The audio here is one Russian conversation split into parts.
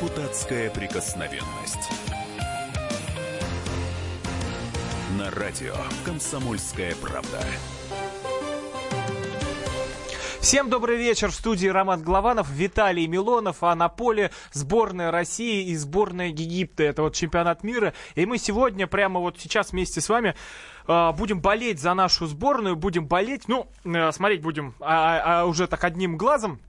Депутатская прикосновенность. На радио «Комсомольская правда». Всем добрый вечер. В студии Роман Главанов, Виталий Милонов, а на поле сборная России и сборная Египта. Это вот чемпионат мира. И мы сегодня, прямо вот сейчас вместе с вами э, будем болеть за нашу сборную, будем болеть, ну, э, смотреть будем а, а, а уже так одним глазом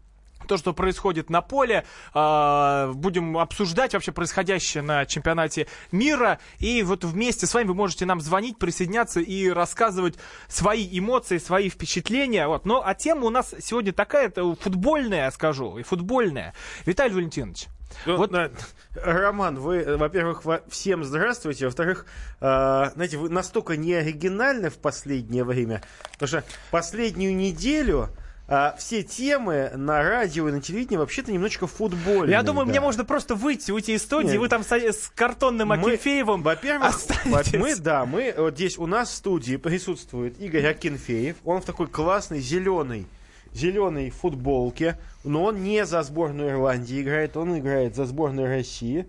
то, что происходит на поле. Э, будем обсуждать вообще происходящее на чемпионате мира. И вот вместе с вами вы можете нам звонить, присоединяться и рассказывать свои эмоции, свои впечатления. Вот. Но а тема у нас сегодня такая, это футбольная, скажу, и футбольная. Виталий Валентинович. Ну, вот. на, Роман, вы, во-первых, всем здравствуйте. Во-вторых, э, знаете, вы настолько не оригинальны в последнее время, потому что последнюю неделю а, все темы на радио и на телевидении вообще-то немножечко футбольные. Я думаю, да. мне можно просто выйти, уйти из студии, Нет. вы там с, с картонным Акинфеевым Во-первых, мы, да, мы, вот здесь у нас в студии присутствует Игорь Акинфеев. Он в такой классной зеленой зеленой футболке, но он не за сборную Ирландии играет, он играет за сборную России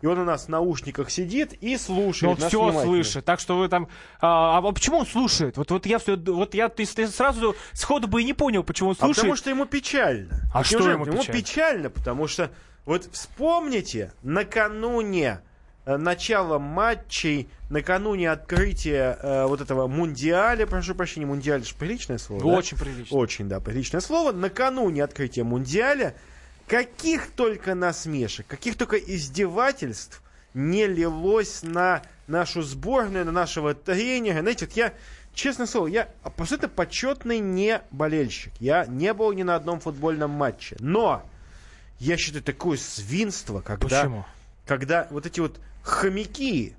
и он у нас в наушниках сидит и слушает. Ну, все слышит. Так что вы там. А, а почему он слушает? Вот, вот я все. Вот я ты, ты сразу сходу бы и не понял, почему он слушает. А потому что ему печально. А что ему печально? Ему печально, потому что вот вспомните, накануне э, начала матчей, накануне открытия э, вот этого мундиаля, прошу прощения, мундиаль же приличное слово, Очень да? приличное. Очень, да, приличное слово. Накануне открытия мундиаля каких только насмешек, каких только издевательств не лилось на нашу сборную, на нашего тренера. Знаете, вот я, честно слово, я абсолютно почетный не болельщик. Я не был ни на одном футбольном матче. Но я считаю такое свинство, когда, Почему? когда вот эти вот хомяки,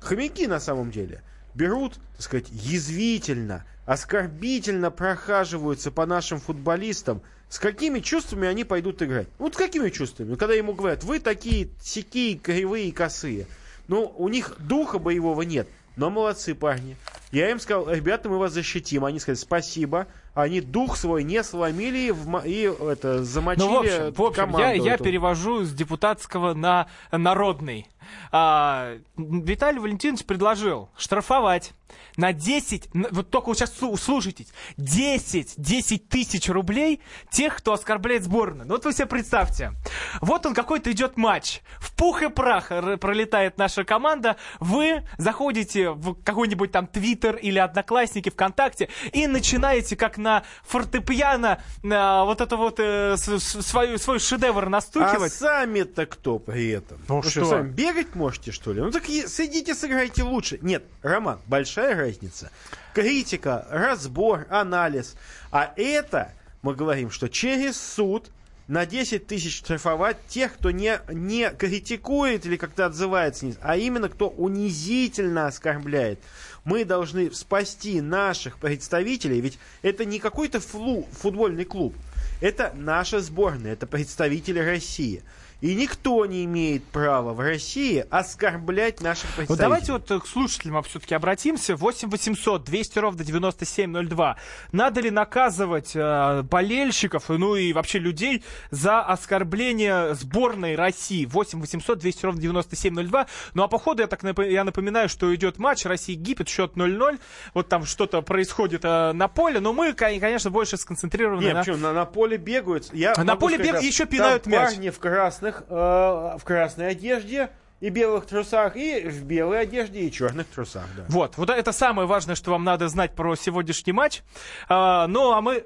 хомяки на самом деле, берут, так сказать, язвительно, оскорбительно прохаживаются по нашим футболистам, с какими чувствами они пойдут играть? Вот с какими чувствами? Когда ему говорят, вы такие сякие, кривые, косые. Ну, у них духа боевого нет. Но молодцы парни. Я им сказал, ребята, мы вас защитим. Они сказали, спасибо. Они дух свой не сломили в, и это, замочили ну, в общем, в общем, я, я перевожу с депутатского на народный. А, Виталий Валентинович предложил штрафовать на 10, вот только вот сейчас слушайте, 10, 10 тысяч рублей тех, кто оскорбляет сборную. Ну вот вы себе представьте, вот он какой-то идет матч, в пух и прах пролетает наша команда, вы заходите в какой-нибудь там Твиттер или Одноклассники ВКонтакте и начинаете как на фортепиано на вот это вот э, свой, свой шедевр настукивать. А сами-то кто при этом? Ну Вы что? Сами бегать можете, что ли? Ну так сидите, сыграйте лучше. Нет, Роман, большая разница. Критика, разбор, анализ. А это, мы говорим, что через суд на 10 тысяч штрафовать тех, кто не, не критикует или как-то отзывается, а именно кто унизительно оскорбляет. Мы должны спасти наших представителей, ведь это не какой-то футбольный клуб, это наша сборная, это представители России. И никто не имеет права в России оскорблять наших представителей. Вот давайте вот к слушателям все-таки обратимся. 8 800 200 ровно 9702. Надо ли наказывать э, болельщиков, ну и вообще людей за оскорбление сборной России? 8 800 200 ровно 9702. Ну а по ходу я, так я напоминаю, что идет матч Россия-Египет, счет 0-0. Вот там что-то происходит э, на поле, но мы, конечно, больше сконцентрированы Нет, на... Почему? На, на поле бегают. Я на поле бегают, еще пинают мяч. парни в красных красных, э, в красной одежде и белых трусах, и в белой одежде, и черных трусах. Да. Вот, вот это самое важное, что вам надо знать про сегодняшний матч. А, ну, а мы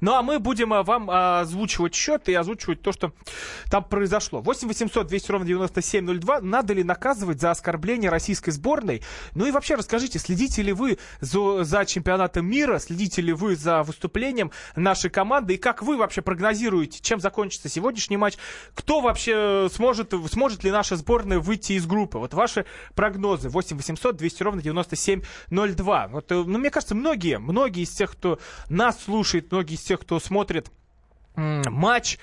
ну а мы будем а, вам а, озвучивать счет и озвучивать то, что там произошло. 8 800 200 ровно 9702. Надо ли наказывать за оскорбление российской сборной? Ну и вообще расскажите, следите ли вы за, за чемпионатом мира, следите ли вы за выступлением нашей команды и как вы вообще прогнозируете, чем закончится сегодняшний матч? Кто вообще сможет, сможет ли наша сборная выйти из группы? Вот ваши прогнозы. 8 800 200 ровно 9702. Вот, э, ну, мне кажется, многие, многие из тех, кто нас слушает, многие из тех, кто смотрит матч,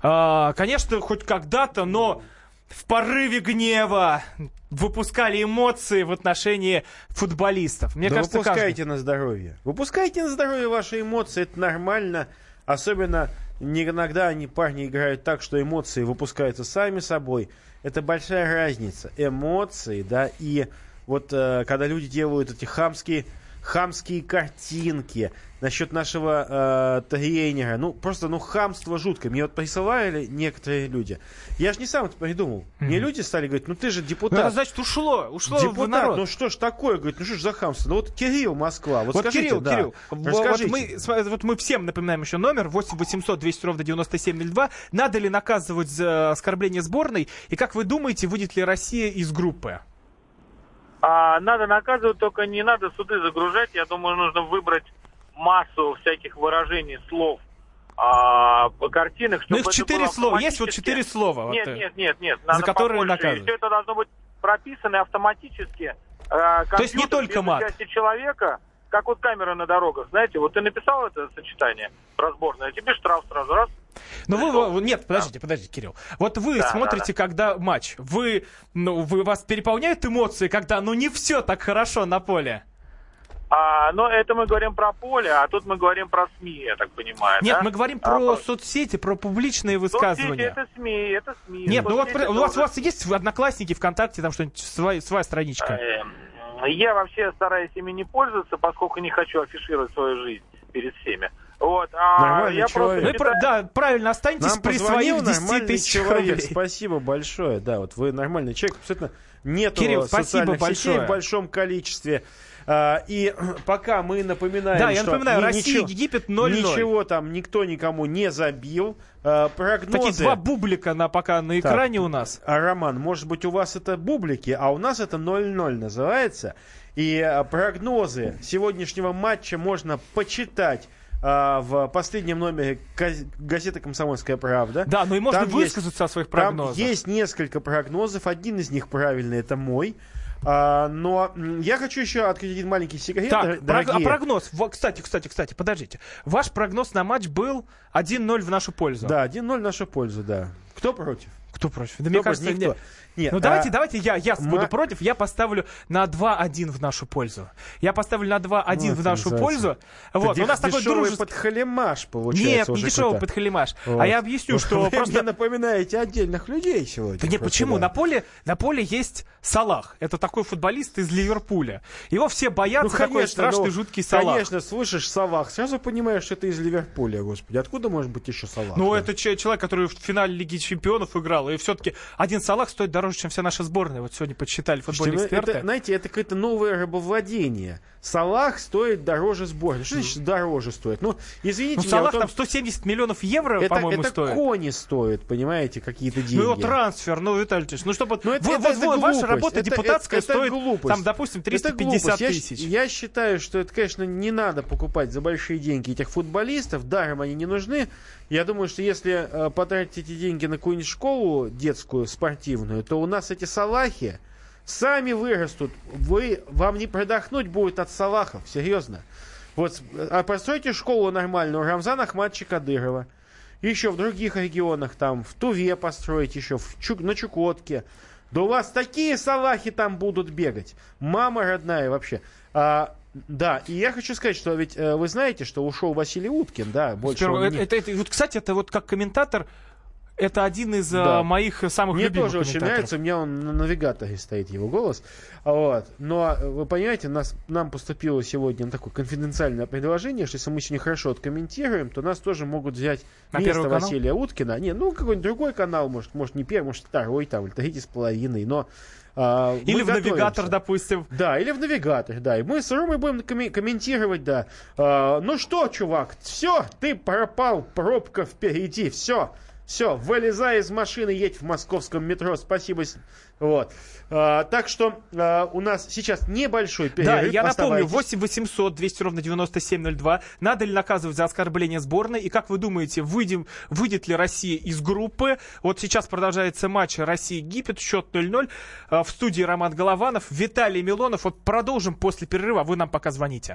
а, конечно, хоть когда-то, но в порыве гнева выпускали эмоции в отношении футболистов. Мне да кажется, выпускайте каждый... на здоровье. Выпускайте на здоровье ваши эмоции, это нормально. Особенно не иногда они, парни, играют так, что эмоции выпускаются сами собой. Это большая разница. Эмоции, да, и вот э, когда люди делают эти хамские хамские картинки насчет нашего э, тренера. Ну, просто, ну, хамство жуткое. Мне вот присылали некоторые люди. Я же не сам это придумал. Mm-hmm. Мне люди стали говорить, ну, ты же депутат. Ну, это значит, ушло, ушло депутат, в народ. ну, что ж такое? Говорит, ну, что ж за хамство? Ну, вот Кирилл, Москва. Вот, вот скажите, Кирилл, да. Кирилл, вот мы, вот мы всем напоминаем еще номер 8 800 200 ровно 9702. Надо ли наказывать за оскорбление сборной? И как вы думаете, выйдет ли Россия из группы? А, надо наказывать, только не надо суды загружать. Я думаю, нужно выбрать массу всяких выражений, слов, а, картинок, чтобы Ну их четыре слова. Есть вот четыре слова. Нет, вот, нет, нет, нет. Надо за которые наказывать. Все это должно быть прописано автоматически. Э, То есть не только мат. человека, как вот камеры на дорогах. Знаете, вот ты написал это сочетание разборное, а тебе штраф сразу раз. Ну вы, вы, нет, подождите, подождите, Кирилл. Вот вы да, смотрите, да, да. когда матч, вы, ну, вы вас переполняют эмоции, когда, ну, не все так хорошо на поле. А, но это мы говорим про поле, а тут мы говорим про СМИ, я так понимаю. Нет, да? мы говорим а, про а, соцсети, про публичные высказывания. Соцсети это СМИ, это СМИ. Нет, ну вот у вас, у вас есть одноклассники, ВКонтакте, там что-нибудь, своя, своя страничка? Эм, я вообще стараюсь ими не пользоваться, поскольку не хочу афишировать свою жизнь перед всеми. Вот, а Нормальный я человек. Вы, про, да, правильно, останьтесь Нам при своих 10 тысяч человек. рублей. Спасибо большое. Да, вот вы нормальный человек. Абсолютно нет Кирилл, спасибо большое. в большом количестве. А, и пока мы напоминаем, да, я что напоминаю, Россия, ничего, Египет 0-0. Ничего там никто никому не забил. А, прогнозы... Такие два бублика на, пока на экране так, у нас. А, Роман, может быть, у вас это бублики, а у нас это 0-0 называется. И прогнозы сегодняшнего матча можно почитать в последнем номере газеты «Комсомольская правда». Да, ну и можно там высказаться есть, о своих прогнозах. Там есть несколько прогнозов. Один из них правильный, это мой. А, но я хочу еще открыть один маленький секрет, так, дорогие. а прогноз, кстати, кстати, кстати, подождите. Ваш прогноз на матч был 1-0 в нашу пользу. Да, 1-0 в нашу пользу, да. Кто против? Кто против? Да Кто мне кажется, никто. Нет. Нет, ну а... давайте, давайте я, я Ма... буду против, я поставлю на 2-1 в нашу пользу. Я поставлю на 2-1 ну, в нашу пользу. Вот, у нас такой дружеский... подхалимаш получается. Нет, не дешевый подхалимаш. Вот. А я объясню, вот. что Вы просто... мне напоминаете отдельных людей сегодня. Да нет, почему? Да. На, поле, на поле есть Салах. Это такой футболист из Ливерпуля. Его все боятся, ну, конечно, такой страшный, ну, жуткий Салах. Конечно, слышишь Салах, сразу понимаешь, что это из Ливерпуля, господи. Откуда может быть еще Салах? Ну, да? это человек, который в финале Лиги Чемпионов играл. И все-таки один Салах стоит дороже, чем вся наша сборная. Вот сегодня подсчитали футбольные Слушайте, эксперты. Это, знаете, это какое-то новое рабовладение. Салах стоит дороже сборной. Что значит дороже стоит? Ну, извините ну, меня. Салах вот там 170 миллионов евро, это, по-моему, это стоит. Это кони стоит, понимаете, какие-то деньги. Ну, его трансфер, ну, Виталий Ильич, ну, чтобы... Ну, это, вы, это, вот, это вот, ваша работа это, депутатская это, стоит, глупость. там, допустим, 350 тысяч. Я, я считаю, что это, конечно, не надо покупать за большие деньги этих футболистов, даром они не нужны. Я думаю, что если э, потратить эти деньги на какую-нибудь школу детскую, спортивную, то у нас эти салахи, сами вырастут. Вы, вам не продохнуть будет от салахов, серьезно. Вот а постройте школу нормальную Рамзана Ахмадовича Кадырова. Еще в других регионах, там, в Туве построить еще, в Чук, на Чукотке. Да у вас такие салахи там будут бегать. Мама родная вообще. А, да, и я хочу сказать, что ведь э, вы знаете, что ушел Василий Уткин, да, больше Сперва, не... это, это, вот, кстати, это вот как комментатор это один из да. моих самых Мне любимых тоже очень нравится, у меня он на навигаторе стоит его голос. Вот. Но вы понимаете, нас, нам поступило сегодня такое конфиденциальное предложение, что если мы сегодня хорошо откомментируем, то нас тоже могут взять на место Василия Уткина. Не, ну какой-нибудь другой канал, может, может не первый, может второй, там, или третий с половиной, но а, или в готовимся. навигатор, допустим. Да, или в навигатор, да. И мы с Ромой будем комментировать, да. А, ну что, чувак, все, ты пропал, пробка впереди, все. Все, вылезай из машины, едь в московском метро. Спасибо. Вот. А, так что а, у нас сейчас небольшой перерыв. Да, я напомню, 8 800 200 ровно 9702. Надо ли наказывать за оскорбление сборной? И как вы думаете, выйдем, выйдет ли Россия из группы? Вот сейчас продолжается матч Россия-Египет, счет 0-0. А, в студии Роман Голованов, Виталий Милонов. Вот продолжим после перерыва, вы нам пока звоните.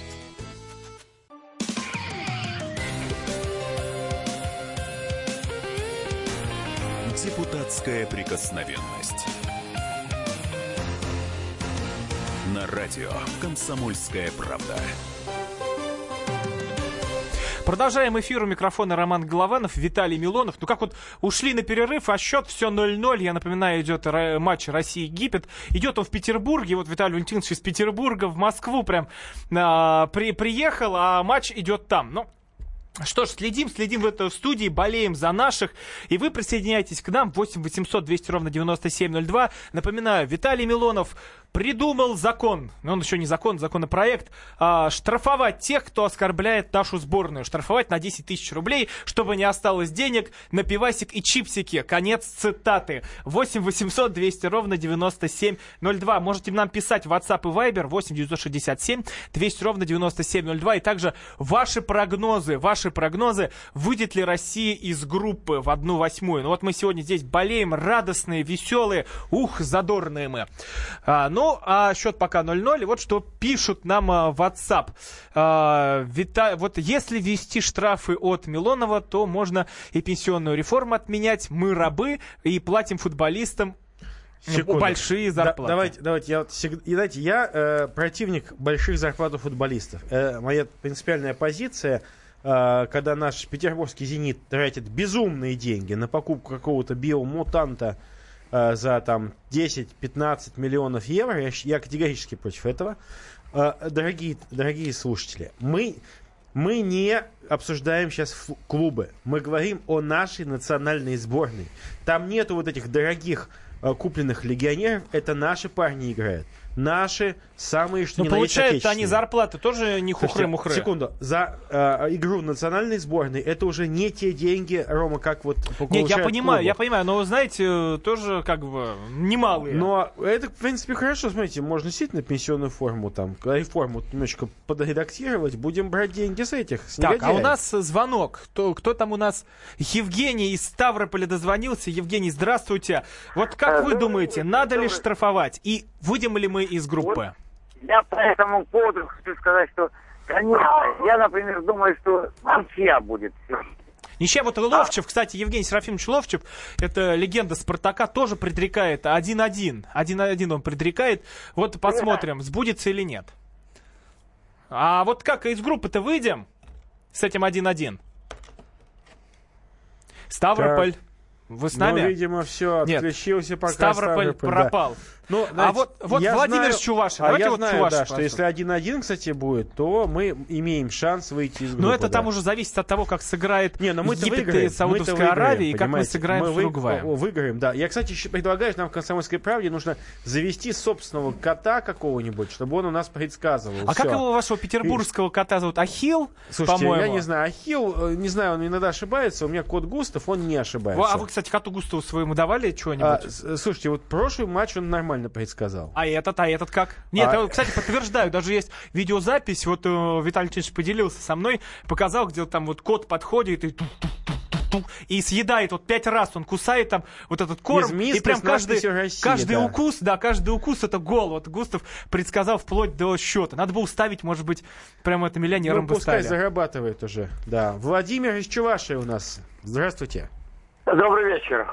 Депутатская прикосновенность. На радио «Комсомольская правда». Продолжаем эфир у микрофона Роман Голованов, Виталий Милонов. Ну как вот ушли на перерыв, а счет все 0-0. Я напоминаю, идет матч России-Египет. Идет он в Петербурге. Вот Виталий Валентинович из Петербурга в Москву прям а, при, приехал, а матч идет там. Ну, что ж, следим, следим в этой студии, болеем за наших. И вы присоединяйтесь к нам 8 800 200 ровно 9702. Напоминаю, Виталий Милонов придумал закон, но он еще не закон, законопроект, а, штрафовать тех, кто оскорбляет нашу сборную. Штрафовать на 10 тысяч рублей, чтобы не осталось денег на пивасик и чипсики. Конец цитаты. 8 800 200 ровно 9702. Можете нам писать в WhatsApp и Viber 8 967 200 ровно 9702. И также ваши прогнозы, ваши прогнозы, выйдет ли Россия из группы в одну восьмую. Ну вот мы сегодня здесь болеем, радостные, веселые, ух, задорные мы. А, ну, ну, а счет пока 0-0. И вот что пишут нам а, в WhatsApp. А, Вита... Вот если ввести штрафы от Милонова, то можно и пенсионную реформу отменять. Мы рабы и платим футболистам Секунду. большие зарплаты. Да, давайте, давайте, я, знаете, я э, противник больших зарплат у футболистов. Э, моя принципиальная позиция, э, когда наш петербургский «Зенит» тратит безумные деньги на покупку какого-то биомутанта, э, за там 10-15 миллионов евро, я, я категорически против этого. Э, дорогие, дорогие слушатели, мы, мы не обсуждаем сейчас клубы, мы говорим о нашей национальной сборной. Там нету вот этих дорогих э, купленных легионеров, это наши парни играют наши самые, что Но получают они зарплаты тоже не хухры-мухры. Секунду. За э, игру национальной сборной это уже не те деньги, Рома, как вот Нет, я понимаю, клубу. я понимаю, но, знаете, тоже как бы немалые. Но это, в принципе, хорошо, смотрите, можно действительно пенсионную форму там, реформу немножечко подредактировать, будем брать деньги с этих, с Так, а у нас звонок. Кто, кто там у нас? Евгений из Ставрополя дозвонился. Евгений, здравствуйте. Вот как вы думаете, надо ли штрафовать? И выйдем ли мы из группы? Вот я по этому поводу хочу сказать, что, конечно, я, например, думаю, что ничья будет Ничья, вот Ловчев, кстати, Евгений Серафимович Ловчев, это легенда Спартака, тоже предрекает 1-1. 1-1 он предрекает. Вот посмотрим, сбудется или нет. А вот как из группы-то выйдем с этим 1-1? Ставрополь. Так. Вы с нами? Ну, видимо, все, отключился пока Ставрополь, Ставрополь пропал. Да. Ну, а знаете, а вот, вот Владимир знаю, Чувашин. А я вот знаю, Чувашин, да, что если 1-1, кстати, будет, то мы имеем шанс выйти из группы. Но это да. там уже зависит от того, как сыграет не, но мы Египет выиграем, и Саудовская Аравия, и как мы сыграем мы с Уругваем. Вы, выиграем, да. Я, кстати, предлагаю, нам в «Комсомольской правде» нужно завести собственного кота какого-нибудь, чтобы он у нас предсказывал. А Все. как его вашего петербургского кота зовут? Ахил, Слушайте, по-моему? я не знаю. Ахил, э, не знаю, он иногда ошибается. У меня кот Густав, он не ошибается. А вы, кстати, коту Густаву своему давали чего-нибудь? А, слушайте, вот прошлый матч он нормально предсказал. А этот, а этот как? Нет, а... я, кстати, подтверждаю, даже есть видеозапись, вот э, Виталий Ильич поделился со мной, показал, где там вот кот подходит и и съедает вот пять раз, он кусает там вот этот корм, и прям каждый, России, каждый да. укус, да, каждый укус это гол. Вот Густав предсказал вплоть до счета. Надо было уставить, может быть, прямо это миллионером ну, бы пускай стали. зарабатывает уже, да. Владимир из Чувашии у нас. Здравствуйте. Добрый вечер.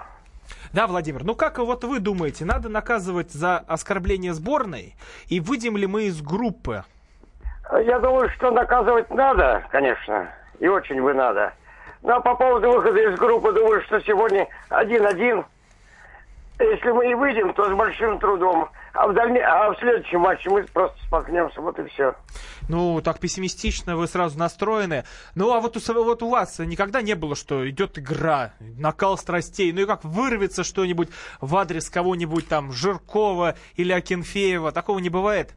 Да, Владимир, ну как вот вы думаете, надо наказывать за оскорбление сборной? И выйдем ли мы из группы? Я думаю, что наказывать надо, конечно. И очень бы надо. Но по поводу выхода из группы, думаю, что сегодня один-один. если мы и выйдем, то с большим трудом. А в, дальне... а в следующем матче мы просто споткнемся, вот и все. Ну, так пессимистично вы сразу настроены. Ну, а вот у, вот у вас никогда не было, что идет игра, накал страстей, ну и как вырвется что-нибудь в адрес кого-нибудь там, Жиркова или Акинфеева, такого не бывает?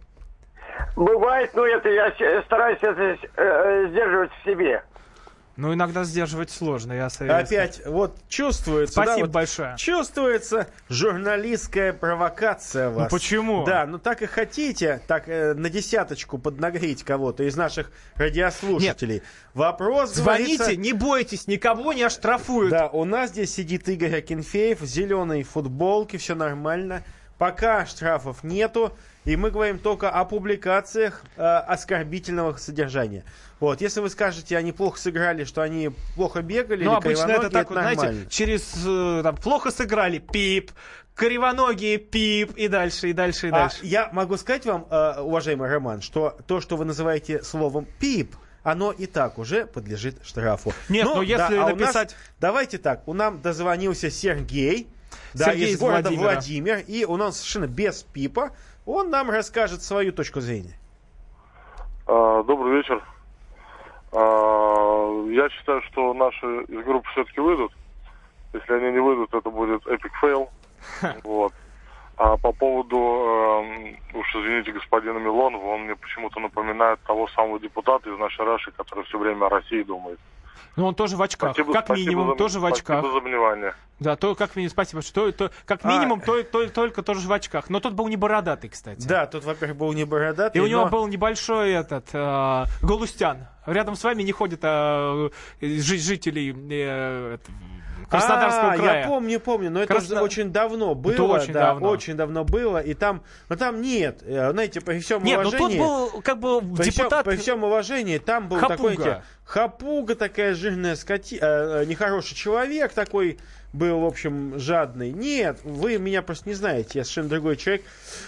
Бывает, но это я стараюсь это э, э, сдерживать в себе. Ну, иногда сдерживать сложно, я советую. Опять, вот чувствуется. да, Спасибо вот большое. Чувствуется журналистская провокация Ну, вас. почему? Да, ну так и хотите, так э, на десяточку поднагреть кого-то из наших радиослушателей. Вопрос Звоните, говорится- не бойтесь, никого не оштрафуют. Да, у нас здесь сидит Игорь Акинфеев в зеленой футболке, все нормально. Пока штрафов нету, и мы говорим только о публикациях э, оскорбительного содержания. Вот, если вы скажете, они плохо сыграли, что они плохо бегали, Ну, обычно это так, вот, знаете, через э, там, плохо сыграли, пип, кривоногие, пип, и дальше, и дальше, и А дальше. я могу сказать вам, э, уважаемый Роман, что то, что вы называете словом «пип», оно и так уже подлежит штрафу. Нет, ну, если а у нас- написать- давайте так, у нам дозвонился Сергей, да, Сергей из из города Владимира. Владимир, и у нас совершенно без пипа, он нам расскажет свою точку зрения. А, Добрый вечер. А, Я считаю, что наши из группы все-таки выйдут. Если они не выйдут, это будет epic fail. Вот. А по поводу, эм, уж извините, господина Милонова, он мне почему-то напоминает того самого депутата из нашей Раши, который все время о России думает. Ну, он тоже в очках. Спасибо, как спасибо минимум, за- тоже в очках. Спасибо за внимание. Да, то как минимум, спасибо. Что, то, как А- минимум, то, то- только тоже в очках. Но тот был не бородатый, кстати. Да, тут, во-первых, был не бородатый, И у него но- был небольшой этот э, Галустян. Рядом с вами не ходят э, жи- жители э, Краснодарского а, края. я помню, помню, но это уже очень давно было. Это очень да, давно. очень давно было, и там, но там нет, э, знаете, при всем Нет, ну уважении... тот был как бы При всем, депутат. при всем уважении, там был Хапуга. такой знаете, хапуга, такая жирная скоти... э, э, нехороший человек такой был, в общем, жадный. Нет, вы меня просто не знаете, я совершенно другой человек.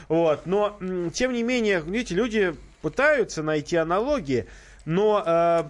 Вот. Но, тем не менее, видите, люди пытаются найти аналогии, но э,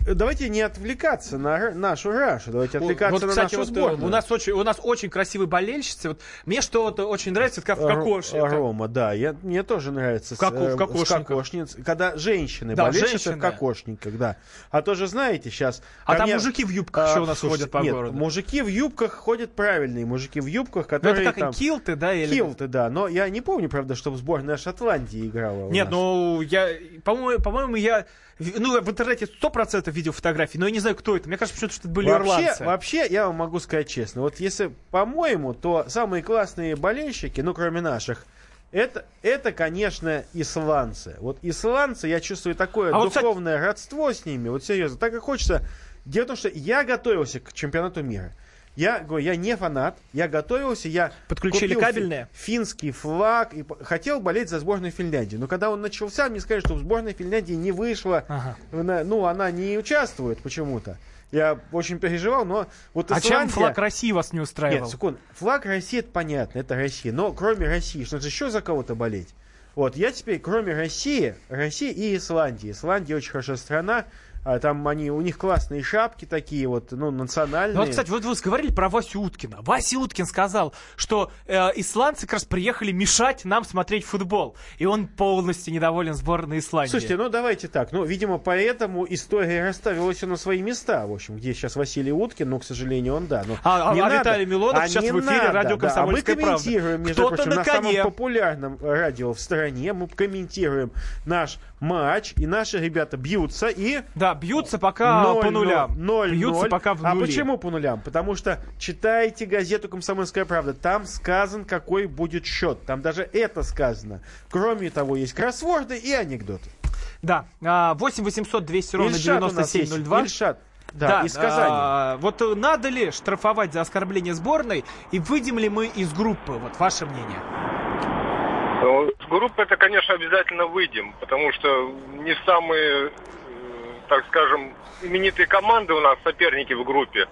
давайте не отвлекаться на нашу Рашу, давайте отвлекаться Вот, на кстати, нашу вот, э, сборную. у нас очень, у нас очень красивые болельщицы. Вот мне что вот очень нравится, в кокошке. Рома, да, я, мне тоже нравится. В коко- с, в э, кокошниках. кокошниц, когда женщины Да, болельщицы женщины. в кокошниках, да. А то же знаете сейчас... А там мужики в юбках еще у нас слушайте, ходят по нет, городу. мужики в юбках ходят правильные, мужики в юбках, Ну, которые это как там... килты, да? Или... Килты, да, но я не помню, правда, чтобы сборная Шотландии играла. Нет, ну, я, по-моему, по-моему, я, ну, в интернете сто процентов видел фотографии, но я не знаю, кто это. Мне кажется, почему-то, что это были Вообще, ирландцы. вообще, я вам могу сказать честно, вот если, по-моему, то самые классные болельщики, ну, кроме наших, это, это, конечно, исландцы. Вот исландцы, я чувствую такое А вот, кстати- духовное родство с ними, вот серьезно, так и хочется. Дело в том, что я готовился к чемпионату мира. Я говорю, я не фанат, я готовился, я Подключили фи- финский флаг и хотел болеть за сборную Финляндии. Но когда он начался, мне сказали, что сборная Финляндии не вышла, Ага. ну, она не участвует почему-то. Я очень переживал, но вот А чем Исландия- флаг России вас не устраивал? Нет, секунд. Флаг России, это понятно, это Россия. Но кроме России, что же еще за кого-то болеть? Вот, я теперь, кроме России, России и Исландии. Исландия очень хорошая страна. А там они, у них классные шапки такие вот, ну, национальные. Ну вот, кстати, вот вы говорили про Васю Уткина. Вася Уткин сказал, что э, исландцы как раз приехали мешать нам смотреть футбол. И он полностью недоволен сборной Исландии. Слушайте, ну давайте так. Ну, видимо, поэтому история расставила все на свои места. В общем, где сейчас Василий Уткин, но, к сожалению, он да. Но А- а- не а надо. Виталий Милонов А сейчас не в эфире надо, радио да. «Комсомольская А мы правда». комментируем, между Кто-то прочим, на на, самом популярном радио в стране. Мы комментируем наш матч, и наши ребята бьются и... Да, бьются пока по нулям. Ноль, бьются ноль. пока в А нули. почему по нулям? Потому что читайте газету «Комсомольская правда». Там сказан, какой будет счет. Там даже это сказано. Кроме того, есть кроссворды и анекдоты. Да, а, 8 800 200 ровно Ильшат у нас есть. 9702. Ильшат. Да, из Казани. а, вот надо ли штрафовать за оскорбление сборной и выйдем ли мы из группы? Вот ваше мнение. Ну, С группы это, конечно, обязательно выйдем, потому что не самые, э, так скажем, именитые команды у нас соперники в группе.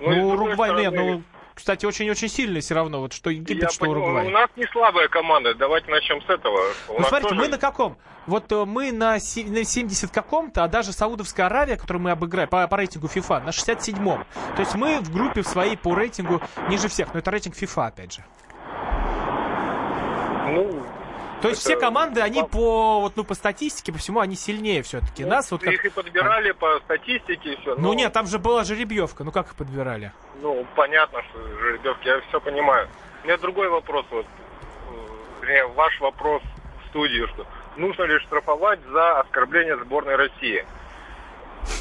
Ну, с Ну, другой Уругвай, нет, стороны, ну, кстати, очень-очень сильные все равно, вот что Египет, Я что понимаю, Уругвай. у нас не слабая команда, давайте начнем с этого. У Ну, смотрите, тоже- мы на каком? Вот э, мы на, се- на 70 каком-то, а даже Саудовская Аравия, которую мы обыграем по, по рейтингу FIFA, на 67-м. То есть мы в группе в своей по рейтингу ниже всех. Но это рейтинг FIFA, опять же. Ну, То есть все команды, они по, вот, ну, по статистике, по всему, они сильнее все-таки. Нас вот как... их и подбирали по статистике и все. Ну нет, там же была жеребьевка. Ну как их подбирали? Ну, понятно, что жеребьевки, я все понимаю. У меня другой вопрос, вот, э, вернее, ваш вопрос в студию, что нужно ли штрафовать за оскорбление сборной России?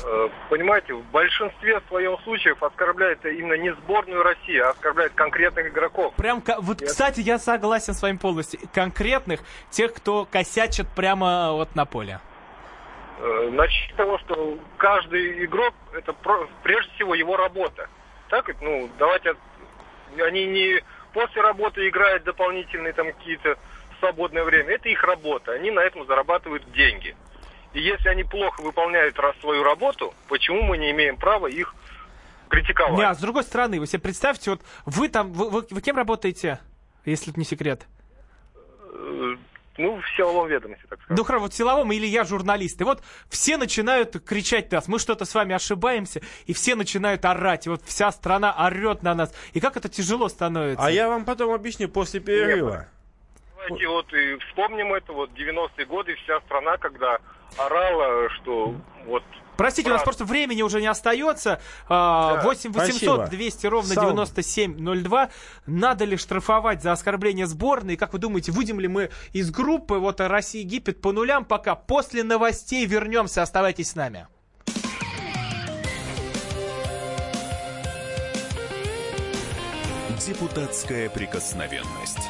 Э, Понимаете, в большинстве своем случаев оскорбляет именно не сборную России, а оскорбляет конкретных игроков. Прям, вот, кстати, я согласен с вами полностью. Конкретных, тех, кто косячит прямо вот на поле. Э, Начать с того, что каждый игрок это прежде всего его работа. Так, ну, давайте, они не после работы играют дополнительные там какие-то свободное время. Это их работа. Они на этом зарабатывают деньги. И если они плохо выполняют раз свою работу, почему мы не имеем права их критиковать? Не, а с другой стороны, вы себе представьте, вот вы там, вы, вы- вы кем работаете, если это не секрет? Э, Ну, в силовом ведомстве, так сказать. Ну, хорошо, вот силовом или я журналист. И вот все начинают кричать нас, мы что-то с вами ошибаемся, и все начинают орать, и вот вся страна орет на нас. И как это тяжело становится. А я вам потом объясню после перерыва. Давайте вот и вспомним это, вот 90-е годы вся страна, когда орала, что вот Простите, у нас просто времени уже не остается. А, Да. 8 800 Спасибо. 200 ровно Сау. 9702. Надо ли штрафовать за оскорбление сборной? Как вы думаете, выйдем ли мы из группы вот Россия-Египет по нулям пока? После новостей вернемся. Оставайтесь с нами. Депутатская прикосновенность.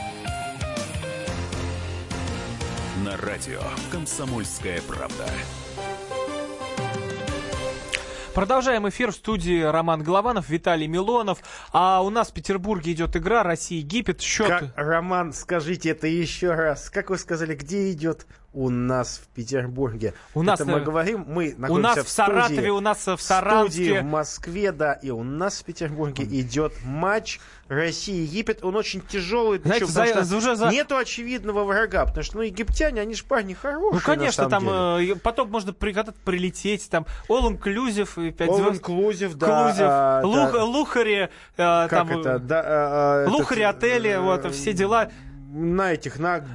На радио «Комсомольская правда». Продолжаем эфир в студии Роман Голованов, Виталий Милонов. А у нас в Петербурге идет игра Россия-Египет. Счет... Как, Роман, скажите это еще раз. Как вы сказали, где идет у нас в Петербурге? У нас, это мы э, говорим, мы У находимся нас в в студии, Саратове, у нас в в студии Саранске. в Москве, да, и у нас в Петербурге идет матч Россия-Египет. Он очень тяжелый, Знаете, причем, за- что уже за- нету очевидного врага, потому что, ну, египтяне, они же парни хорошие, Ну, конечно, там деле. э, потом можно при- прилететь, там all inclusive и 5 All звезд. inclusive, да. Клузев, а, Лух- да. Лухари, э, Как там, это? э, Да, а, Лухари, этот, отели, э, вот, все дела. На этих, на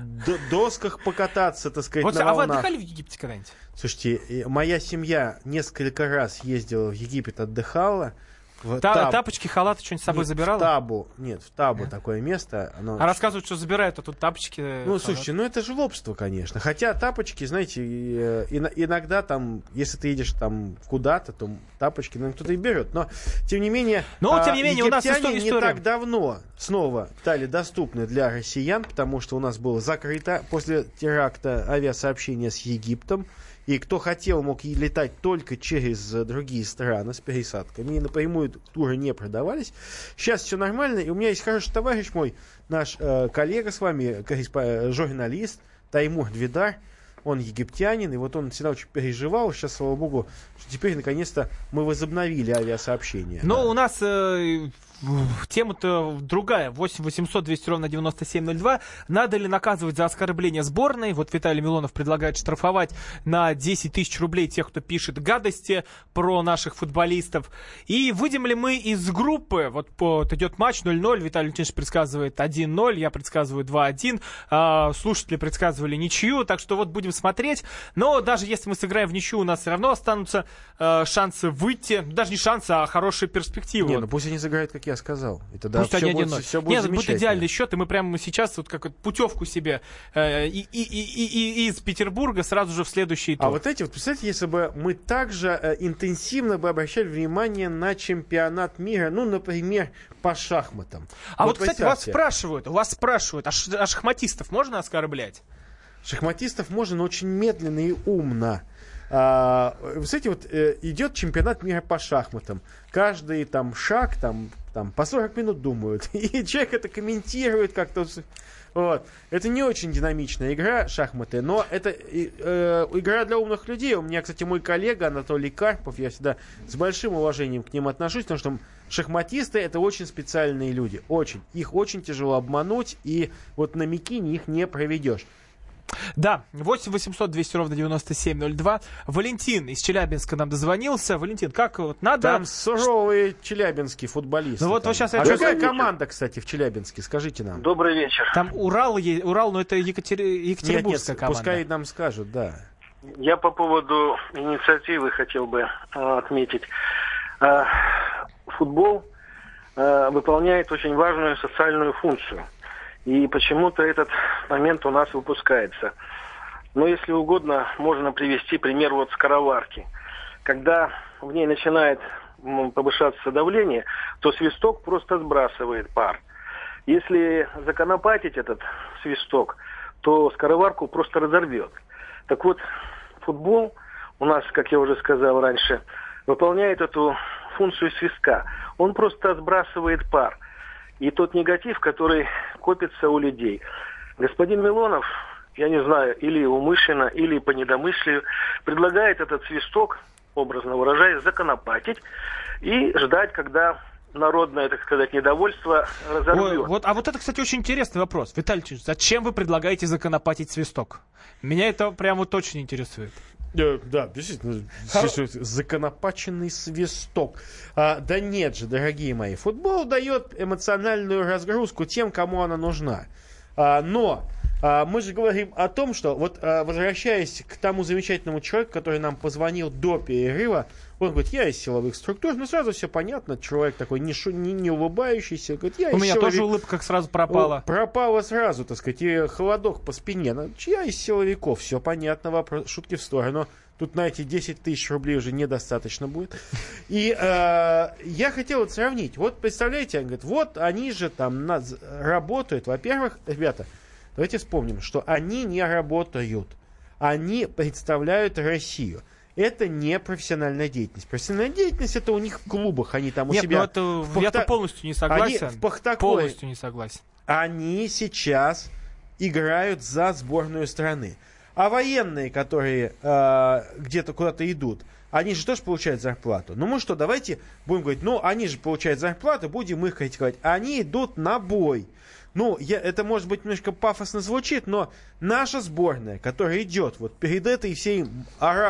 досках покататься, так сказать, Вот, на а вы отдыхали в Египте когда-нибудь? Слушайте, э, моя семья несколько раз ездила в Египет, отдыхала. В Та- Таб- Тапочки, халаты, что-нибудь с собой Нет, забирала? В Табу. Нет, в Табу такое место. Оно... А рассказывают, что забирают, а тут тапочки. Ну, халаты. слушайте, ну это жлобство, конечно. Хотя тапочки, знаете, э, ино- иногда там, если ты едешь там куда-то, то тапочки, наверное, кто-то и берет. Но, тем не менее, Но, а, тем не менее, у нас египтяне исто- не история. так давно снова стали доступны для россиян, потому что у нас было закрыто после теракта авиасообщение с Египтом. И кто хотел, мог летать только через э, другие страны с пересадками. И напрямую туры не продавались. Сейчас все нормально. И у меня есть хороший товарищ мой, наш э, коллега с вами, э, журналист Таймур Двидар. Он египтянин, и вот он всегда очень переживал. Сейчас, слава богу, что теперь наконец-то мы возобновили авиасообщение. Но Да. у нас э, тема-то другая. 8 800 200 ровно 9702. Надо ли наказывать за оскорбление сборной? Вот Виталий Милонов предлагает штрафовать на 10 тысяч рублей тех, кто пишет гадости про наших футболистов. И выйдем ли мы из группы? Вот, вот идет матч 0-0. Виталий Леонидович предсказывает 1-0. Я предсказываю 2-1. А, слушатели предсказывали ничью. Так что вот будем смотреть. Но даже если мы сыграем в ничью, у нас все равно останутся э, шансы выйти. Даже не шансы, а хорошие перспективы. Не, ну пусть они сыграют как как я сказал. И тогда Пусть все они будет, 1-0. все будет Нет, это будет идеальный счет, и мы прямо сейчас вот как вот путевку себе э, и, и- и- и- из Петербурга сразу же в следующий тур. А вот эти вот, представьте, если бы мы также э, интенсивно бы обращали внимание на чемпионат мира, ну, например, по шахматам. А вот, кстати, вас спрашивают, вас спрашивают, а, ш- а шахматистов можно оскорблять? Шахматистов можно, но очень медленно и умно. А, знаете, вот э, идет чемпионат мира по шахматам. Каждый там шаг там, там по 40 минут думают. И человек это комментирует как-то. Вот. Это не очень динамичная игра, шахматы, но это э, игра для умных людей. У меня, кстати, мой коллега Анатолий Карпов, я всегда с большим уважением к ним отношусь, потому что шахматисты это очень специальные люди. Очень. Их очень тяжело обмануть, и вот на Микине их не проведешь. Да, 8 800 200 ровно 9702. Валентин из Челябинска нам дозвонился. Валентин, как вот надо... Там суровые челябинские футболисты. Ну вот там. вот сейчас а чё- какая Добрый команда, кстати, в Челябинске? Скажите нам. Добрый вечер. Там Урал, е- Урал, но это Екатери... Нет, нет, Екатеринбургская команда. пускай нам скажут, да. Я по поводу инициативы хотел бы э, отметить. Э, футбол э, выполняет очень важную социальную функцию. И почему-то этот момент у нас выпускается. Но если угодно, можно привести пример вот скороварки. Когда в ней начинает повышаться давление, то свисток просто сбрасывает пар. Если законопатить этот свисток, то скороварку просто разорвет. Так вот, футбол у нас, как я уже сказал раньше, выполняет эту функцию свистка. Он просто сбрасывает пар. И тот негатив, который копится у людей. Господин Милонов, я не знаю, или умышленно, или по недомыслию, предлагает этот свисток, образно выражаясь, законопатить и ждать, когда народное, так сказать, недовольство Ой, разорвет. вот, а вот это, кстати, очень интересный вопрос. Виталий Ильич, зачем вы предлагаете законопатить свисток? Меня это прям вот очень интересует. Э, Да, действительно, вот законопаченный свисток. А, да нет же, дорогие мои, футбол дает эмоциональную разгрузку тем, кому она нужна. А, но мы же говорим о том, что вот а, возвращаясь к тому замечательному человеку, который нам позвонил до перерыва, он говорит, я из силовых структур, ну сразу все понятно, человек такой не, шу- не, не улыбающийся, говорит, я У меня силовик- тоже улыбка как сразу пропала. О, пропала сразу, так сказать, и холодок по спине. Ну, Я из силовиков, все понятно, вопрос, шутки в сторону. Тут на эти 10 тысяч рублей уже недостаточно будет. И э, я хотел вот сравнить. Вот представляете, он говорит, вот они же там над- работают. Во-первых, ребята, давайте вспомним, что они не работают. Они представляют Россию. Это не профессиональная деятельность. Профессиональная деятельность это у них в клубах, они там у Нет, себя. ну это в я-то Пахта- полностью не согласен. Они в Пахтакое- Полностью не согласен. они сейчас играют за сборную страны. А военные, которые э, где-то куда-то идут, они же тоже получают зарплату. Ну мы что, давайте будем говорить, ну они же получают зарплату, будем их критиковать. Они идут на бой. Ну, я, это может быть немножко пафосно звучит, но наша сборная, которая идет вот перед этой всей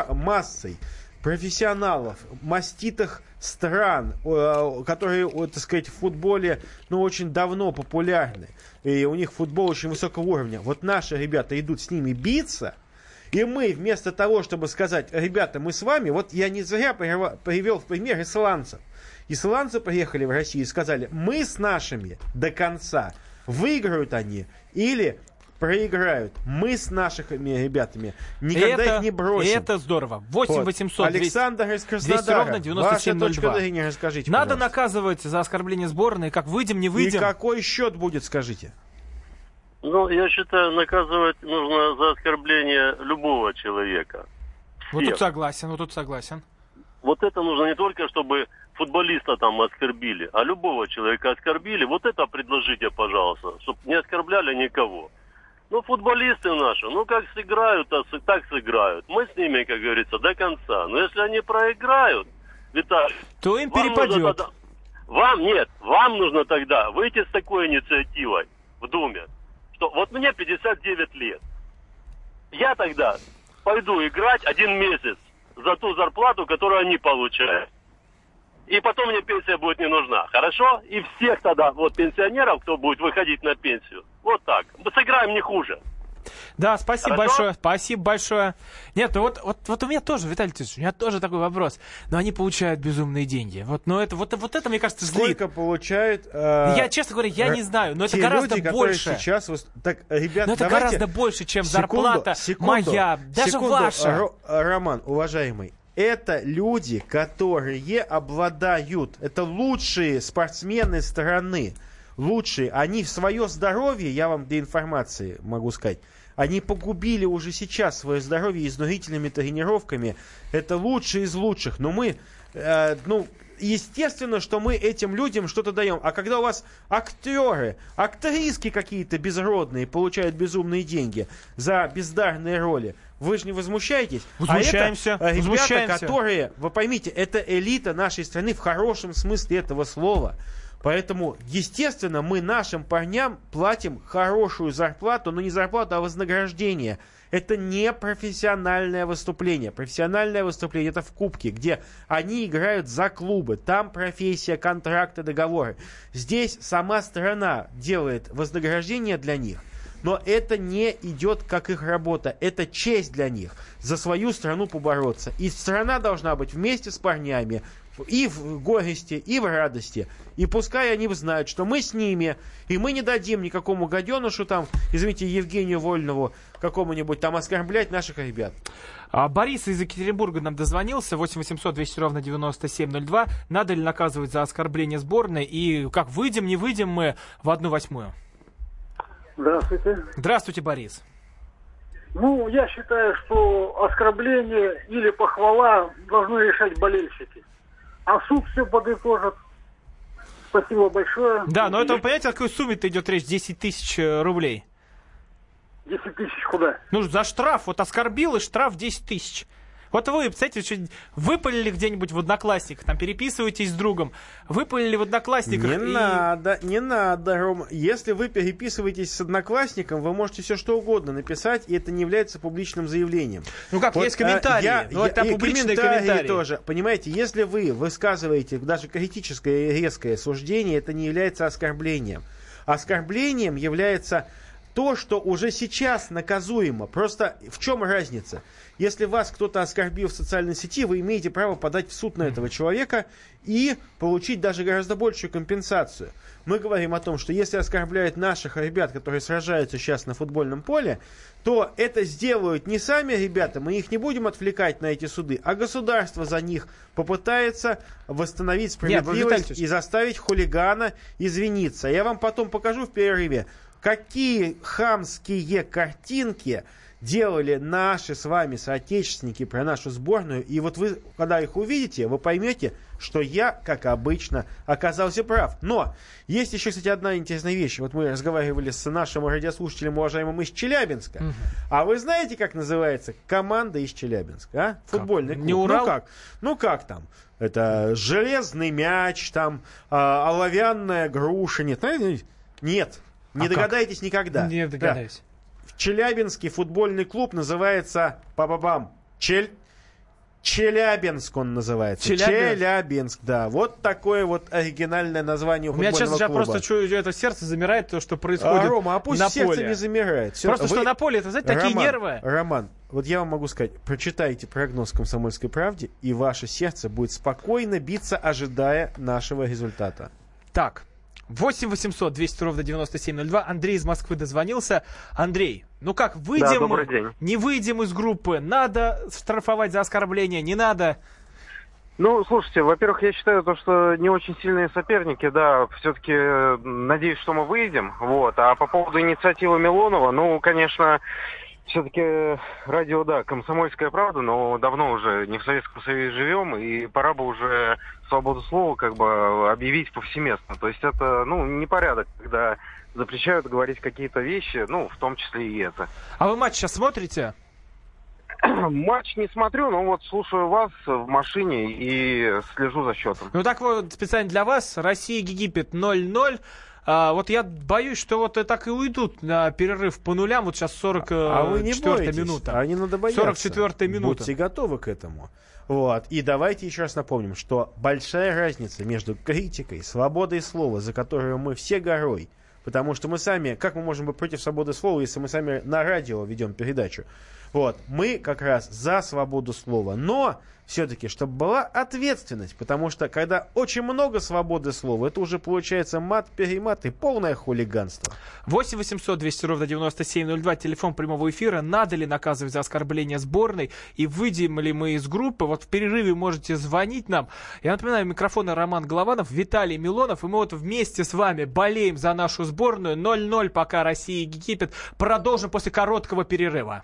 массой профессионалов, маститых стран, э, которые, так сказать, в футболе ну, очень давно популярны, и у них футбол очень высокого уровня. Вот наши ребята идут с ними биться, и мы вместо того, чтобы сказать, ребята, мы с вами, вот я не зря привел в пример исландцев. Исландцы приехали в Россию и сказали, мы с нашими до конца. Выиграют они или проиграют. Мы с нашими ребятами никогда это, их не бросим. Это здорово. 8 Вот. 800 200. Александр из 200 Краснодара. ровно 9702. Ваша точка зрения расскажите, Надо пожалуйста. наказывать за оскорбление сборной. Как выйдем, не И выйдем. какой счет будет, скажите? Ну, я считаю, наказывать нужно за оскорбление любого человека. Вот тут всех. согласен, вот тут согласен. Вот это нужно не только, чтобы футболиста там оскорбили, а любого человека оскорбили. Вот это предложите, пожалуйста, чтобы не оскорбляли никого. Ну, футболисты наши, ну, как сыграют, так сыграют. Мы с ними, как говорится, до конца. Но если они проиграют, Виталий, То им нужно перепадет. тогда- Вам нет, вам нужно тогда выйти с такой инициативой в Думе, что вот мне 59 лет. Я тогда пойду играть один месяц за ту зарплату, которую они получают. И потом мне пенсия будет не нужна. Хорошо? И всех тогда, вот пенсионеров, кто будет выходить на пенсию. Вот так. Мы сыграем не хуже. Да, спасибо Хорошо? большое, спасибо большое. Нет, ну вот, вот, вот у меня тоже, Виталий Тисович, у меня тоже такой вопрос. Но они получают безумные деньги. Вот, но это, вот, вот это, мне кажется, злит. Сколько получают... э, Я, честно говоря, я не знаю, но это гораздо люди, которые больше. сейчас... Так, ребят, Но это давайте- гораздо больше, чем Секунду, зарплата секунду, моя, даже секунду, ваша. Ро- Роман, уважаемый, это люди, которые обладают, это лучшие спортсмены страны, лучшие. Они в свое здоровье, я вам для информации могу сказать, они погубили уже сейчас свое здоровье изнурительными тренировками. Это лучшие из лучших. Но мы, э, ну, естественно, что мы этим людям что-то даем. А когда у вас актеры, актриски какие-то безродные получают безумные деньги за бездарные роли, вы же не возмущаетесь? Возмущаемся, А это, э, ребята, возмущаемся. которые, вы поймите, это элита нашей страны в хорошем смысле этого слова. Поэтому, естественно, мы нашим парням платим хорошую зарплату, но не зарплату, а вознаграждение. Это не профессиональное выступление. Профессиональное выступление это в Кубке, где они играют за клубы. Там профессия, контракты, договоры. Здесь сама страна делает вознаграждение для них. Но это не идет как их работа. Это честь для них. За свою страну побороться. И страна должна быть вместе с парнями. И в горести, и в радости. И пускай они знают, что мы с ними. И мы не дадим никакому гаденушу там, извините, Евгению Вольнову, какому-нибудь там оскорблять наших ребят. А Борис из Екатеринбурга нам дозвонился. 8 800 200 ровно 9702. Надо ли наказывать за оскорбление сборной? И как выйдем, не выйдем мы в одну восьмую? Здравствуйте. Здравствуйте, Борис. Ну, я считаю, что оскорбление или похвала должны решать болельщики. А суд все подытожит. Спасибо большое. Да, но это, вы понимаете, о какой сумме-то идет речь? 10 тысяч э, рублей. 10 тысяч куда? Ну, за штраф. Вот оскорбил, и штраф 10 тысяч. Вот вы, представляете, выпалили где-нибудь в Одноклассниках, там переписываетесь с другом, выпалили в Одноклассниках. Не и- надо, не надо, Ром. Если вы переписываетесь с одноклассником, вы можете все что угодно написать, и это не является публичным заявлением. Ну как, есть э, комментарии, я- но я- это публичные комментарии. тоже. Понимаете, если вы высказываете даже критическое и резкое суждение, это не является оскорблением. Оскорблением является то, что уже сейчас наказуемо. Просто в чем разница? Если вас кто-то оскорбил в социальной сети, вы имеете право подать в суд на этого человека и получить даже гораздо большую компенсацию. Мы говорим о том, что если оскорбляют наших ребят, которые сражаются сейчас на футбольном поле, то это сделают не сами ребята, мы их не будем отвлекать на эти суды, а государство за них попытается восстановить Нет, Виталий справедливость Ильич. и заставить хулигана извиниться. Я вам потом покажу в перерыве, какие хамские картинки делали наши с вами соотечественники про нашу сборную. И вот вы, когда их увидите, вы поймете, что я, как обычно, оказался прав. Но есть еще, кстати, одна интересная вещь. Вот мы разговаривали с нашим радиослушателем, уважаемым из Челябинска. А вы знаете, как называется команда из Челябинска? А? Футбольный клуб. Не Урал? Ну как? Ну как там? Это железный мяч, там а, оловянная груша. Нет, знаете, нет. Не А как? догадаетесь никогда. Не Да. догадаюсь. В Челябинский футбольный клуб называется Па-ба-бам. Чель... Челябинск он называется. Челябинск? Челябинск, да. Вот такое вот оригинальное название У меня футбольного сейчас я клуба. просто чую, это сердце замирает, то, что происходит А, Рома, а пусть на сердце поле. не замирает. Всё, Просто вы- что на поле, это, знаете, такие Роман, нервы. Роман, вот я вам могу сказать, прочитайте прогноз «Комсомольской правде», и ваше сердце будет спокойно биться, ожидая нашего результата. Так, 8 800 200 ровно 9702. Андрей из Москвы дозвонился. Андрей, ну как, выйдем, Да, день. не выйдем из группы? Надо штрафовать за оскорбление, не надо? Ну, слушайте, во-первых, я считаю, то, что не очень сильные соперники, да, все-таки надеюсь, что мы выйдем, вот. А по поводу инициативы Милонова, ну, конечно, все-таки радио, да, комсомольская правда, но давно уже не в Советском Союзе живем, и пора бы уже свободу слова как бы объявить повсеместно. То есть это, ну, непорядок, когда запрещают говорить какие-то вещи, ну, в том числе и это. А вы матч сейчас смотрите? Матч не смотрю, но вот слушаю вас в машине и слежу за счетом. Ну так вот, специально для вас, Россия-Египет 0-0. А, вот я боюсь, что вот так и уйдут на перерыв по нулям. Вот сейчас 44 А вы не бойтесь, минута. а не надо бояться. 44 минута. Будьте готовы к этому. Вот. И давайте еще раз напомним, что большая разница между критикой, свободой слова, за которую мы все горой, Потому что мы сами, как мы можем быть против свободы слова, если мы сами на радио ведем передачу? Вот, мы как раз за свободу слова. Но все-таки, чтобы была ответственность, потому что когда очень много свободы слова, это уже получается мат-перемат и полное хулиганство. 8 800 200 ровно 9702, телефон прямого эфира. Надо ли наказывать за оскорбление сборной? И выйдем ли мы из группы? Вот в перерыве можете звонить нам. Я напоминаю, микрофона Роман Голованов, Виталий Милонов. И мы вот вместе с вами болеем за нашу сборную. 0-0 пока Россия и Египет. Продолжим после короткого перерыва.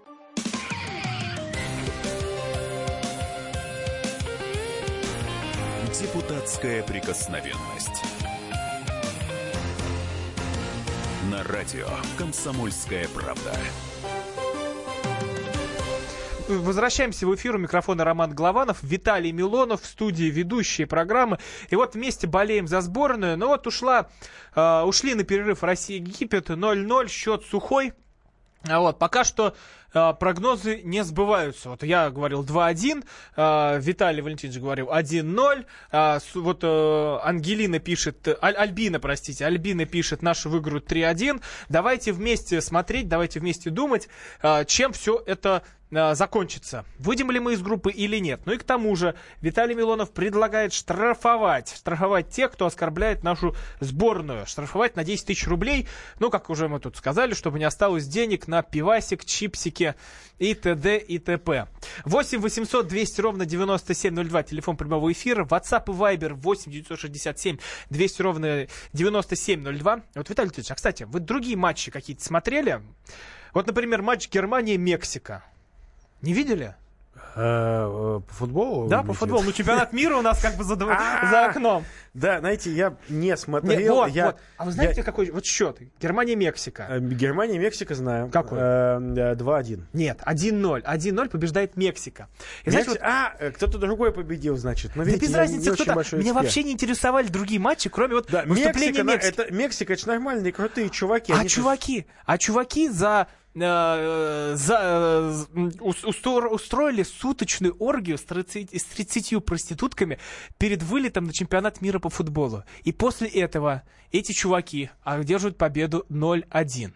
Депутатская прикосновенность. На радио «Комсомольская правда». Возвращаемся в эфир. У микрофона Роман Главанов, Виталий Милонов в студии ведущие программы. И вот вместе болеем за сборную. Но вот ушла, э, ушли на перерыв Россия-Египет 0-0, счет сухой. А вот, пока что э, прогнозы не сбываются. Вот я говорил 2-1, э, Виталий Валентинович говорил 1-0. Э, вот э, Ангелина пишет, Аль, Альбина, простите, Альбина пишет, наши выиграют 3-1. Давайте вместе смотреть, давайте вместе думать, э, чем все это э, закончится. Выйдем ли мы из группы или нет. Ну и к тому же Виталий Милонов предлагает штрафовать. Штрафовать тех, кто оскорбляет нашу сборную. Штрафовать на 10 тысяч рублей. Ну, как уже мы тут сказали, чтобы не осталось денег на пивасик, чипсики и т.д. и т.п. 8 800 200 ровно 9702. Телефон прямого эфира. WhatsApp и Viber 8 967 200 ровно 9702. Вот, Виталий Леонидович, а, кстати, вы другие матчи какие-то смотрели? Вот, например, матч Германия-Мексика. Не видели? Э, По футболу? Да, по футболу. Ну, чемпионат мира у нас как бы за, за окном. Да, знаете, я не смотрел. вот, я, вот. А вы знаете, я- какой вот счет? Германия-Мексика. э, Германия, Мексика знаю. Какой? Э, э, 2-1. Нет, 1-0. 1-0 побеждает Мексика. И знаете, вот- А, э, кто-то другой победил, значит. Но, да видите, без разницы, кто-то. Меня эксперт. вообще не интересовали другие матчи, кроме вот Да, выступления Мексика, Мексики. это, Мексика, это нормальные, крутые чуваки. А чуваки, а чуваки за, э, за э, устро- устроили суточную оргию с 30, с 30 проститутками перед вылетом на чемпионат мира по футболу. И после этого эти чуваки одерживают победу 0-1.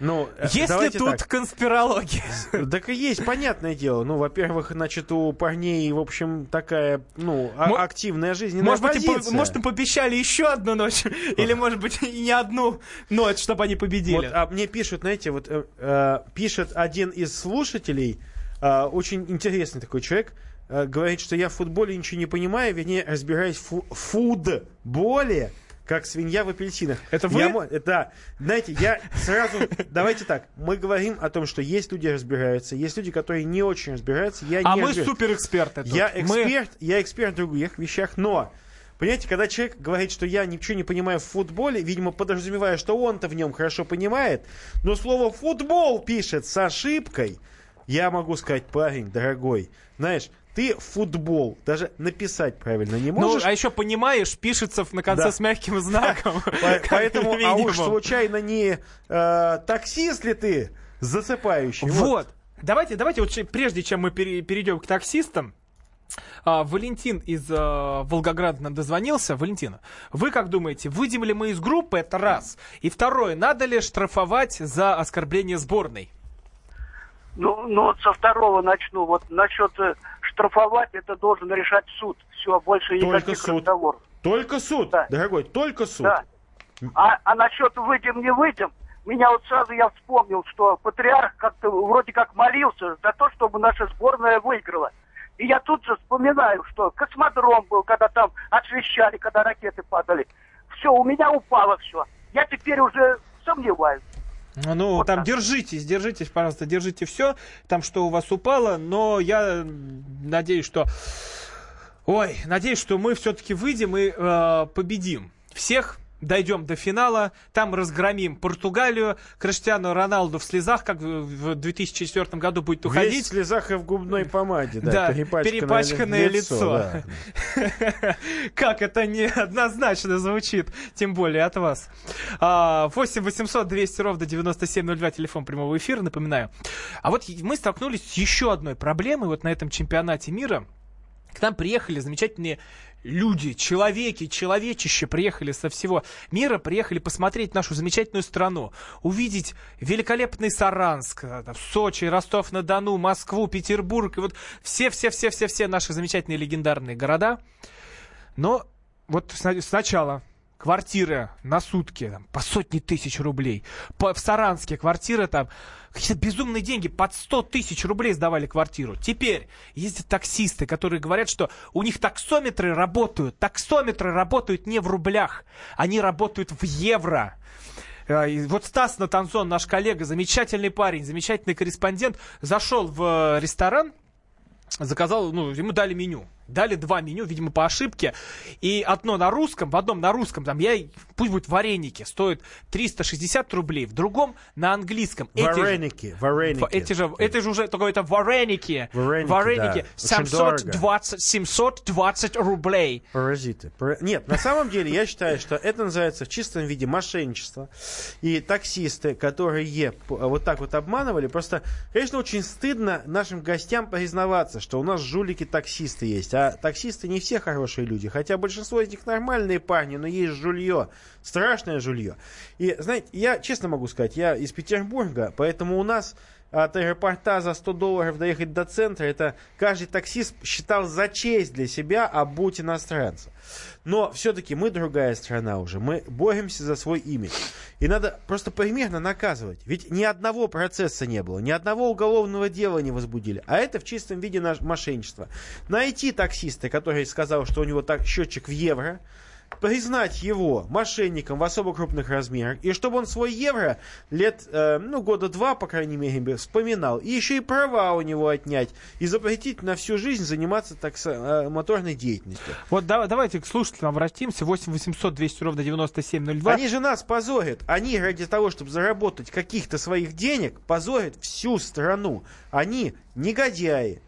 Ну, э, Есть ли давайте тут так. конспирология? Так и есть, понятное дело. Ну, во-первых, значит, у парней, в общем, такая, ну, а- Мо- активная жизненная Может быть, им, по- может, им пообещали еще одну ночь? Или, может быть, и не одну ночь, чтобы они победили? Вот, а мне пишут, знаете, вот э, э, пишет один из слушателей, э, очень интересный такой человек, э, говорит, что я в футболе ничего не понимаю, вернее, разбираюсь в фу- футболе, как свинья в апельсинах. Это вы? Я да. Знаете, я сразу... Давайте так. Мы говорим о том, что есть люди разбираются, есть люди, которые не очень разбираются. Я а не мы суперэксперты тут. Я Мы- эксперт, я эксперт в других вещах, но Понимаете, когда человек говорит, что я ничего не понимаю в футболе, видимо, подразумевая, что он-то в нем хорошо понимает, но слово «футбол» пишет с ошибкой, я могу сказать, парень, дорогой, знаешь, ты футбол даже написать правильно не Ну, можешь. а еще понимаешь, пишется на конце Да. с мягким знаком. Поэтому, а уж случайно не э, таксист ли ты засыпающий? Вот. Давайте, давайте, вот прежде чем мы пере- перейдем к таксистам, а, Валентин из а, Волгограда нам дозвонился. Валентин, вы как думаете, выйдем ли мы из группы? Это раз. И второе, надо ли штрафовать за оскорбление сборной? Ну, ну вот со второго начну. Вот насчет э, штрафовать это должен решать суд. Все, больше Только никаких суд. разговоров. Только суд, дорогой, только суд. Да. А, а насчет выйдем, не выйдем, меня вот сразу я вспомнил, что патриарх как-то вроде как молился за то, чтобы наша сборная выиграла. И я тут же вспоминаю, что космодром был, когда там освещали, когда ракеты падали. Все, у меня упало все. Я теперь уже сомневаюсь. Ну, там держитесь, держитесь, пожалуйста, держите все, там что у вас упало, но я надеюсь, что Ой, надеюсь, что мы все-таки выйдем и э, победим всех дойдем до финала, там разгромим Португалию, Криштиану Роналду в слезах, как в 2004 году будет уходить. Весь в слезах и в губной помаде, да, Да, перепачканное, перепачканное лицо. да. Как это неоднозначно звучит, тем более от вас. А, 8 800 200 ровно 9702, телефон прямого эфира, напоминаю. А вот мы столкнулись с еще одной проблемой вот на этом чемпионате мира. К нам приехали замечательные люди, человеки, человечище приехали со всего мира, приехали посмотреть нашу замечательную страну, увидеть великолепный Саранск, э, Сочи, Ростов-на-Дону, Москву, Петербург, и вот все-все-все-все-все наши замечательные легендарные города. Но вот сна- сначала квартиры на сутки там, по сотни тысяч рублей. По, в Саранске квартиры там какие-то безумные деньги, под 100 тысяч рублей сдавали квартиру. Теперь ездят таксисты, которые говорят, что у них таксометры работают. Таксометры работают не в рублях, они работают в евро. Э, и Вот Стас Натанзон, наш коллега, замечательный парень, замечательный корреспондент, зашел в э, ресторан, заказал, ну, ему дали меню. Дали два меню, видимо, по ошибке. И одно на русском, в одном на русском, там, я, пусть будет вареники, стоит 360 рублей, в другом на английском. Эти же- Вареники, вареники. эти же, это же уже такое это вареники. Вареники, да. Очень 720, 720 рублей. Паразиты. Пара- Нет, на самом деле я считаю, что это называется в чистом виде мошенничество. И таксисты, которые вот так вот обманывали, просто, конечно, очень стыдно нашим гостям признаваться, что у нас жулики-таксисты есть. А таксисты не все хорошие люди, хотя большинство из них нормальные парни, но есть жулье, страшное жулье. И, знаете, я честно могу сказать, я из Петербурга, поэтому у нас от аэропорта за 100 долларов доехать до центра, это каждый таксист считал за честь для себя обуть иностранца. Но все-таки мы другая страна уже, мы боремся за свой имидж. И надо просто примерно наказывать. Ведь ни одного процесса не было, ни одного уголовного дела не возбудили. А это в чистом виде наш мошенничество. Найти таксиста, который сказал, что у него так счетчик в евро, признать его мошенником в особо крупных размерах, и чтобы он свой евро лет, э, ну, года два, по крайней мере, вспоминал, и еще и права у него отнять, и запретить на всю жизнь заниматься таксо- э, моторной деятельностью. Вот да- давайте к слушателям обратимся. 8 800 200 ровно 9702. Они же нас позорят. Они ради того, чтобы заработать каких-то своих денег, позорят всю страну. Они негодяи.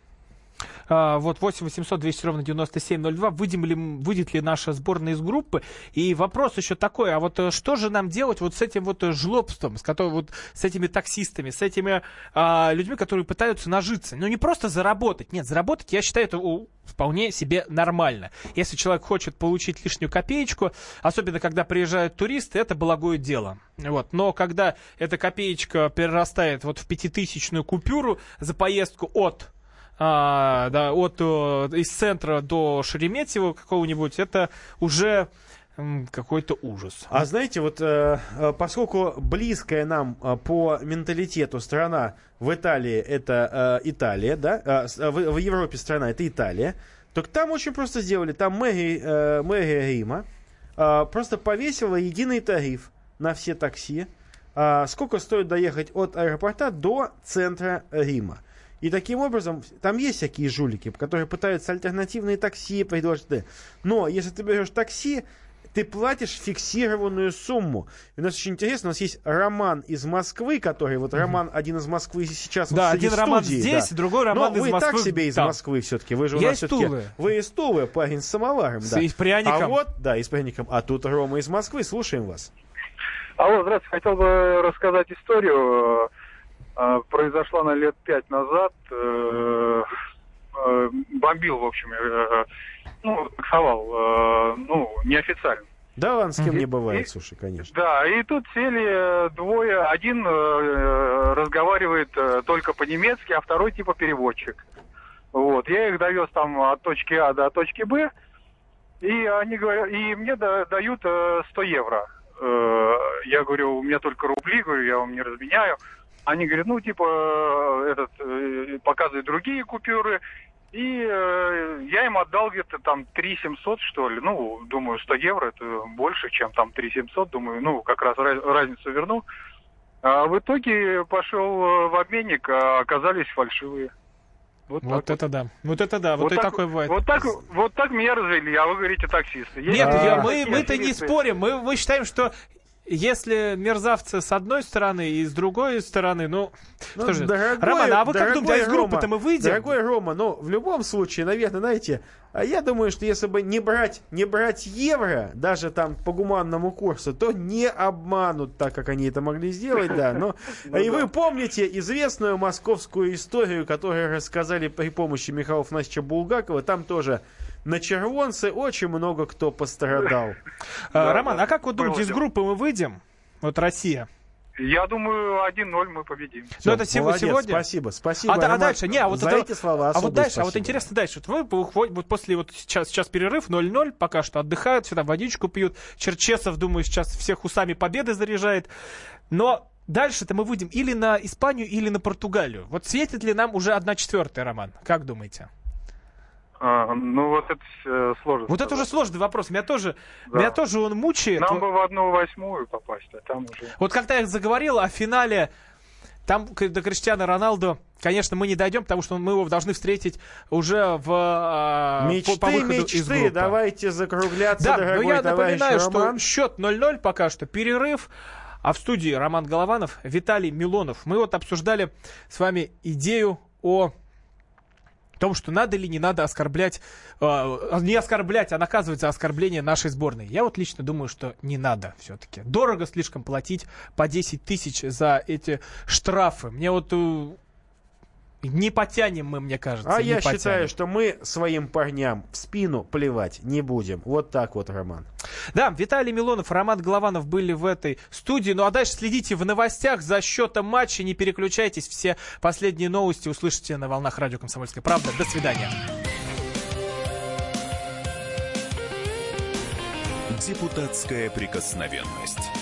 А, вот 8 800 200 ровно 9702. Выйдем ли, выйдет ли наша сборная из группы? И вопрос еще такой, а вот э, что же нам делать вот с этим вот э, жлобством, с, которым, вот, с этими таксистами, с этими а, людьми, которые пытаются нажиться? Ну, не просто заработать. Нет, заработать, я считаю, это вполне себе нормально. Если человек хочет получить лишнюю копеечку, особенно когда приезжают туристы, это благое дело. Вот. Но когда эта копеечка перерастает вот в пятитысячную купюру за поездку от а, да, от э, из центра до Шереметьево какого-нибудь, это уже какой-то ужас. А знаете, вот э, э, поскольку близкая нам по менталитету страна в Италии это Италия, да, в, Европе страна это Италия, то там очень просто сделали, там мэрия, мэрия Рима просто повесила единый тариф на все такси, а, сколько стоит доехать от аэропорта до центра Рима. И таким образом, там есть всякие жулики, которые пытаются альтернативные такси предложить. Но если ты берешь такси, ты платишь фиксированную сумму. И у нас очень интересно, у нас есть Роман из Москвы, который, вот Роман один из Москвы сейчас Да, вот один в Роман студии, здесь, да. другой Роман Но из вы Москвы так себе из там. Москвы все-таки. Вы же у Я нас из все-таки... Тулы. Вы из Тулы, парень с самоваром, С- да. и с пряником. А вот, да, и с пряником. А тут Рома из Москвы, слушаем вас. Алло, здравствуйте. Хотел бы рассказать историю. Э, Произошла она лет пять назад. Э, э, Бомбил, в общем, э, ну, таксовал, ну, неофициально. Да ладно, с кем не бывает, и- слушай, конечно. Да, и тут сели двое. Один э, разговаривает э, только по-немецки, а второй типа переводчик. Вот, я их довез там от точки А до точки Б, и они говорят, и мне да- дают э, 100 евро. Э, Я говорю, у меня только рубли, говорю, я вам не разменяю. Они говорят, ну, типа, э, этот, э, показывают другие купюры. И э, я им отдал где-то там 3 700, что ли. Ну, думаю, 100 евро это больше, чем там 3 700. Думаю, ну, как раз раз- разницу верну. А в итоге пошел э, в обменник, а оказались фальшивые. Вот, Вот это да. Вот это да. Вот, и так, такое бывает. Вот так, вот так меня развели, а вы говорите таксисты. Есть Нет, я- мы, мы-то не спорим. Мы, мы считаем, что если мерзавцы с одной стороны и с другой стороны, ну, Ну, что же, дорогой- Роман, а вы как думаете, а из группы-то мы выйдем? Дорогой Рома, ну, в любом случае, наверное, знаете, а я думаю, что если бы не брать, не брать евро, даже там по гуманному курсу, то не обманут так, как они это могли сделать, да. Но, Ну и да. вы помните известную московскую историю, которую рассказали при помощи Михаила Афанасьевича Булгакова, там тоже на червонце очень много кто пострадал. А, Роман, а как вы думаете, из группы мы выйдем? Вот Россия. Я думаю, 1-0 мы победим. Ну, это сего- молодец, сегодня? Спасибо, спасибо. а, а Роман. дальше, не, а вот за это- эти слова а вот дальше, а вот спасибо. интересно дальше. Вот вы вот после вот сейчас, сейчас перерыв 0-0, пока что отдыхают, сюда водичку пьют. Черчесов, думаю, сейчас всех усами победы заряжает. Но дальше-то мы выйдем или на Испанию, или на Португалию. Вот светит ли нам уже 1 четвертая, Роман? Как думаете? А, ну вот это э, сложно. Вот это уже сложный вопрос. Меня тоже, Да. меня тоже он мучает. Нам бы в одну восьмую попасть, а там уже... Вот когда я заговорил о финале, там до Криштиана Роналду, конечно, мы не дойдем, потому что мы его должны встретить уже в, а, Мечты, по, по выходу из мечты, группы. давайте закругляться, Да, но дорогой я напоминаю, Роман. что счет 0-0 пока что, перерыв. А в студии Роман Голованов, Виталий Милонов. Мы вот обсуждали с вами идею о том, что надо или не надо оскорблять, э, не оскорблять, а наказывать за оскорбление нашей сборной. Я вот лично думаю, что не надо все-таки. Дорого слишком платить по 10 тысяч за эти штрафы. Мне вот э, не потянем мы, мне кажется. А я потянем. считаю, что мы своим парням в спину плевать не будем. Вот так вот, Роман. Да, Виталий Милонов, Роман Голованов были в этой студии. Ну а дальше следите в новостях за счетом матча. Не переключайтесь. Все последние новости услышите на волнах радио «Комсомольская правда». До свидания. Депутатская прикосновенность.